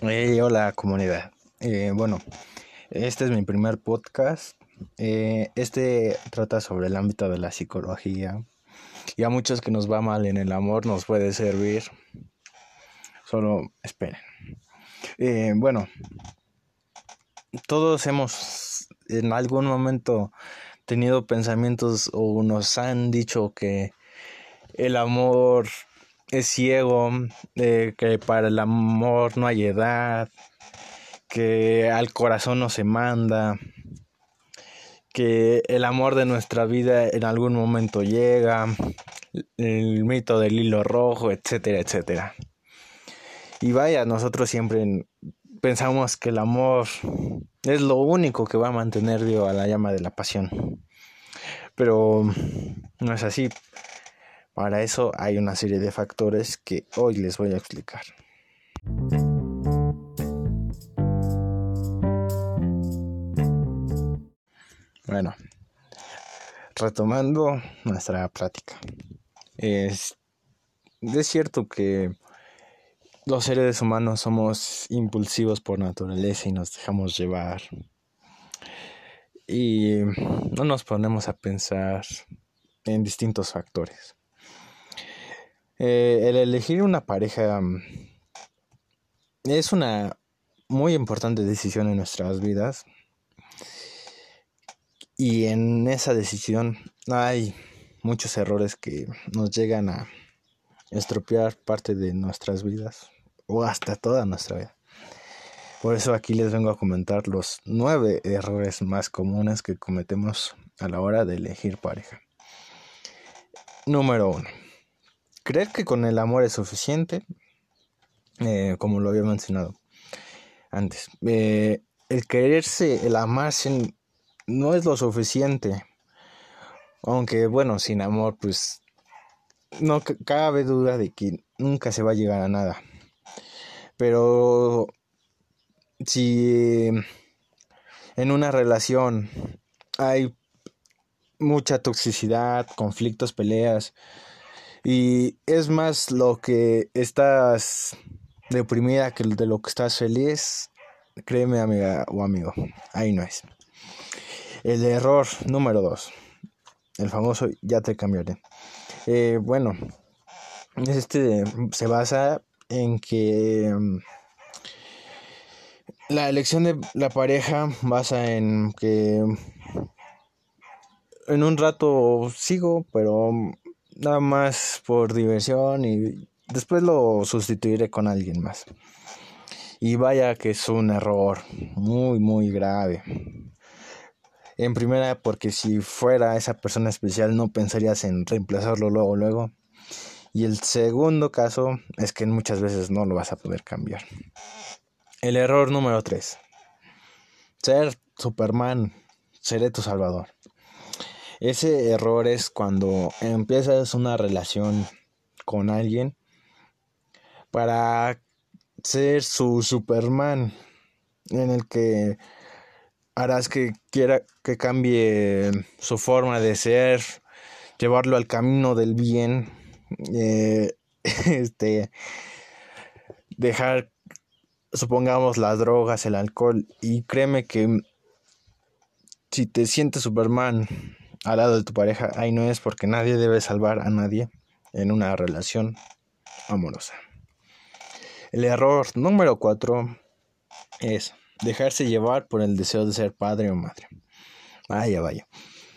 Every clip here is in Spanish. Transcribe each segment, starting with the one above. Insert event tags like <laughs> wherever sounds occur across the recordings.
hola comunidad. Eh, bueno, este es mi primer podcast. Eh, este trata sobre el ámbito de la psicología. Y a muchos que nos va mal en el amor nos puede servir. Solo esperen. Eh, bueno, todos hemos en algún momento tenido pensamientos o nos han dicho que el amor es ciego, que para el amor no hay edad, que al corazón no se manda, que el amor de nuestra vida en algún momento llega, el mito del hilo rojo, etcétera, etcétera. Y vaya, nosotros siempre pensamos que el amor es lo único que va a mantener viva la llama de la pasión. Pero no es así. Para eso hay una serie de factores que hoy les voy a explicar. Bueno, retomando nuestra plática. Es, es cierto que los seres humanos somos impulsivos por naturaleza y nos dejamos llevar. Y no nos ponemos a pensar en distintos factores. Eh, el elegir una pareja mm, es una muy importante decisión en nuestras vidas. Y en esa decisión hay muchos errores que nos llegan a estropear parte de nuestras vidas o hasta toda nuestra vida. Por eso aquí les vengo a comentar los nueve errores más comunes que cometemos a la hora de elegir pareja. Número uno creer que con el amor es suficiente, eh, como lo había mencionado antes. Eh, el quererse, el amarse no es lo suficiente. Aunque bueno, sin amor, pues no cabe duda de que nunca se va a llegar a nada. Pero si en una relación hay mucha toxicidad, conflictos, peleas, y es más lo que estás deprimida que de lo que estás feliz. Créeme, amiga o amigo, ahí no es. El error número dos, el famoso ya te cambiaré. Eh, bueno, este se basa en que mm, la elección de la pareja basa en que en un rato sigo, pero nada más por diversión y después lo sustituiré con alguien más. Y vaya que es un error muy, muy grave. En primera, porque si fuera esa persona especial no pensarías en reemplazarlo luego, luego. Y el segundo caso es que muchas veces no lo vas a poder cambiar. El error número 3. Ser Superman, seré tu salvador. Ese error es cuando empiezas una relación con alguien para ser su Superman en el que harás que quiera que cambie su forma de ser, llevarlo al camino del bien, eh, <laughs> este, dejar, supongamos, las drogas, el alcohol, y créeme que si te sientes Superman al lado de tu pareja, ahí no es porque nadie debe salvar a nadie en una relación amorosa. El error número cuatro es dejarse llevar por el deseo de ser padre o madre. Vaya, vaya.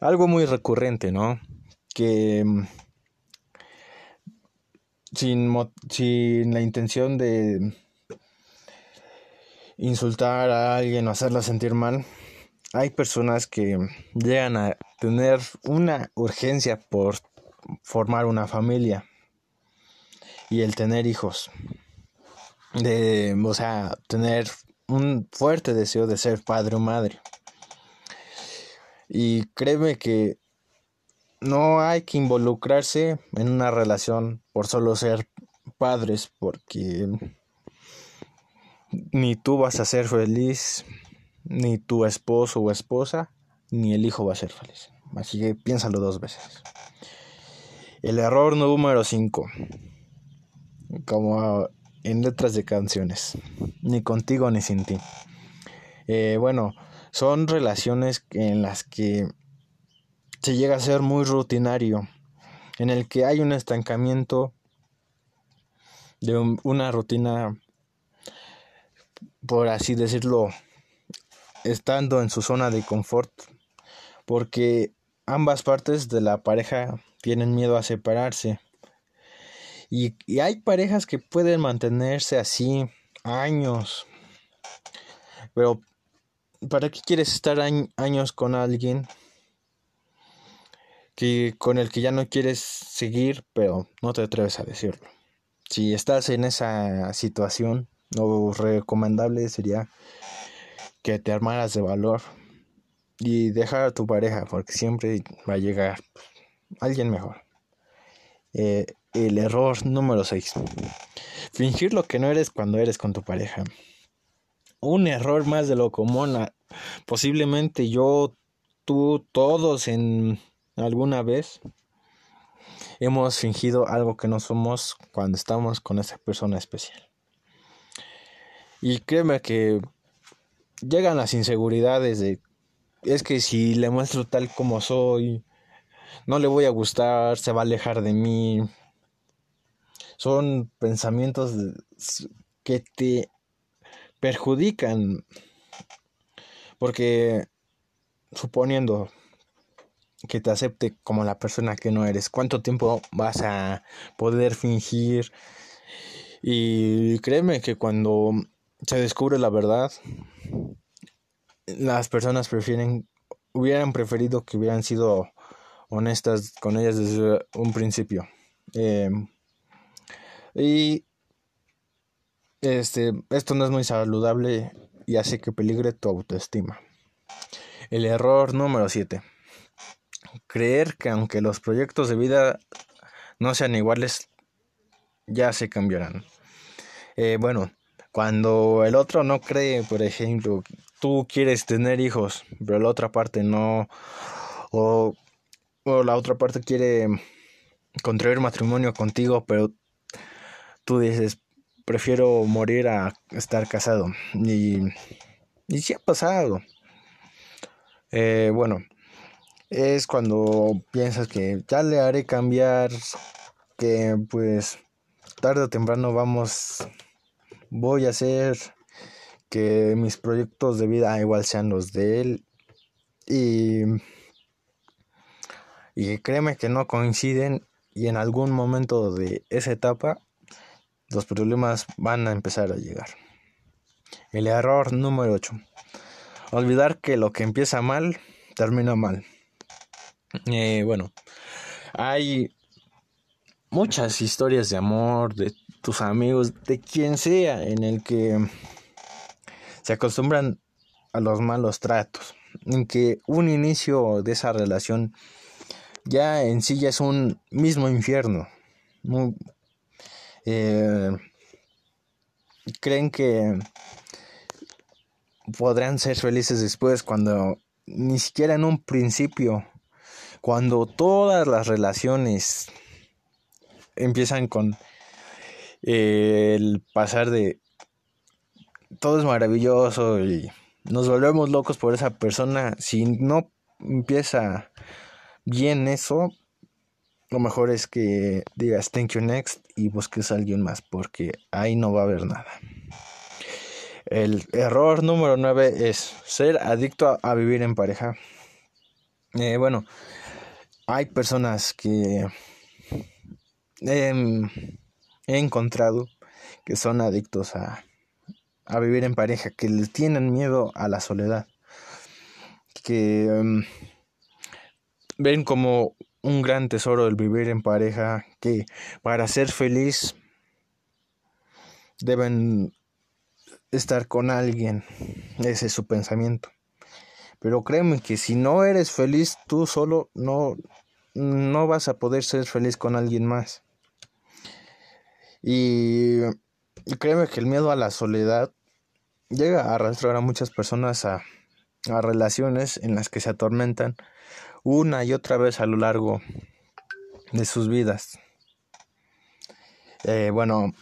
Algo muy recurrente, ¿no? Que mm, sin, sin la intención de insultar a alguien o hacerla sentir mal, hay personas que llegan a tener una urgencia por formar una familia y el tener hijos. De, o sea, tener un fuerte deseo de ser padre o madre. Y créeme que no hay que involucrarse en una relación por solo ser padres, porque ni tú vas a ser feliz, ni tu esposo o esposa, ni el hijo va a ser feliz. Así que piénsalo dos veces. El error número 5. Como en letras de canciones, ni contigo ni sin ti. Eh, bueno, son relaciones en las que se llega a ser muy rutinario, en el que hay un estancamiento de una rutina, por así decirlo, estando en su zona de confort, porque ambas partes de la pareja tienen miedo a separarse. Y, y hay parejas que pueden mantenerse así años, pero ¿para qué quieres estar años con alguien que con el que ya no quieres seguir, pero no te atreves a decirlo? Si estás en esa situación, lo recomendable sería que te armaras de valor y dejar a tu pareja, porque siempre va a llegar alguien mejor. Eh, el error número 6. Fingir lo que no eres cuando eres con tu pareja un error más de lo común. Posiblemente yo, tú, todos en alguna vez hemos fingido algo que no somos cuando estamos con esa persona especial. Y créeme que llegan las inseguridades de es que si le muestro tal como soy, no le voy a gustar, se va a alejar de mí. Son pensamientos que te perjudican. Porque suponiendo que te acepte como la persona que no eres, ¿cuánto tiempo vas a poder fingir? Y créeme que cuando se descubre la verdad, las personas prefieren, hubieran preferido que hubieran sido honestas con ellas desde un principio. Em, y este, esto no es muy saludable y hace que peligre tu autoestima. El error número 7. Creer que aunque los proyectos de vida no sean iguales, ya se cambiarán. Eh, bueno, cuando el otro no cree, por ejemplo, tú quieres tener hijos, pero la otra parte no, o, o la otra parte quiere contraer matrimonio contigo, pero tú dices, prefiero morir a estar casado. Y, y sí ha pasado. Eh, bueno, es cuando piensas que ya le haré cambiar, que pues tarde o temprano vamos, voy a hacer que mis proyectos de vida igual sean los de él. Y, y créeme que no coinciden y en algún momento de esa etapa los problemas van a empezar a llegar. El error número 8. Olvidar que lo que empieza mal, termina mal. Eh, bueno, hay muchas historias de amor, de tus amigos, de quien sea, en el que se acostumbran a los malos tratos. En que un inicio de esa relación ya en sí ya es un mismo infierno. Eh, creen que podrán ser felices después cuando ni siquiera en un principio, cuando todas las relaciones empiezan con eh, el pasar de todo es maravilloso y nos volvemos locos por esa persona, si no empieza bien eso, lo mejor es que digas thank you next y busques a alguien más porque ahí no va a haber nada. El error número 9 es ser adicto a, vivir en pareja. Eh, bueno, hay personas que he encontrado que son adictos a, a vivir en pareja, que les tienen miedo a la soledad, que em, ven como un gran tesoro el vivir en pareja que para ser feliz deben estar con alguien. Ese es su pensamiento. Pero créeme que si no eres feliz tú solo, no, no vas a poder ser feliz con alguien más. Y, créeme que el miedo a la soledad llega a arrastrar a muchas personas a, a relaciones en las que se atormentan una y otra vez a lo largo de sus vidas. Eh, bueno,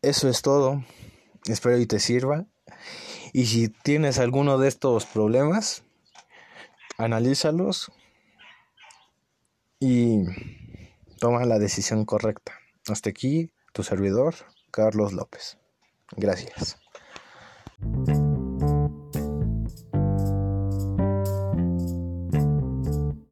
eso es todo. Espero y te sirva. Y si tienes alguno de estos problemas, analízalos y toma la decisión correcta. Hasta aquí tu servidor, Carlos López. Gracias.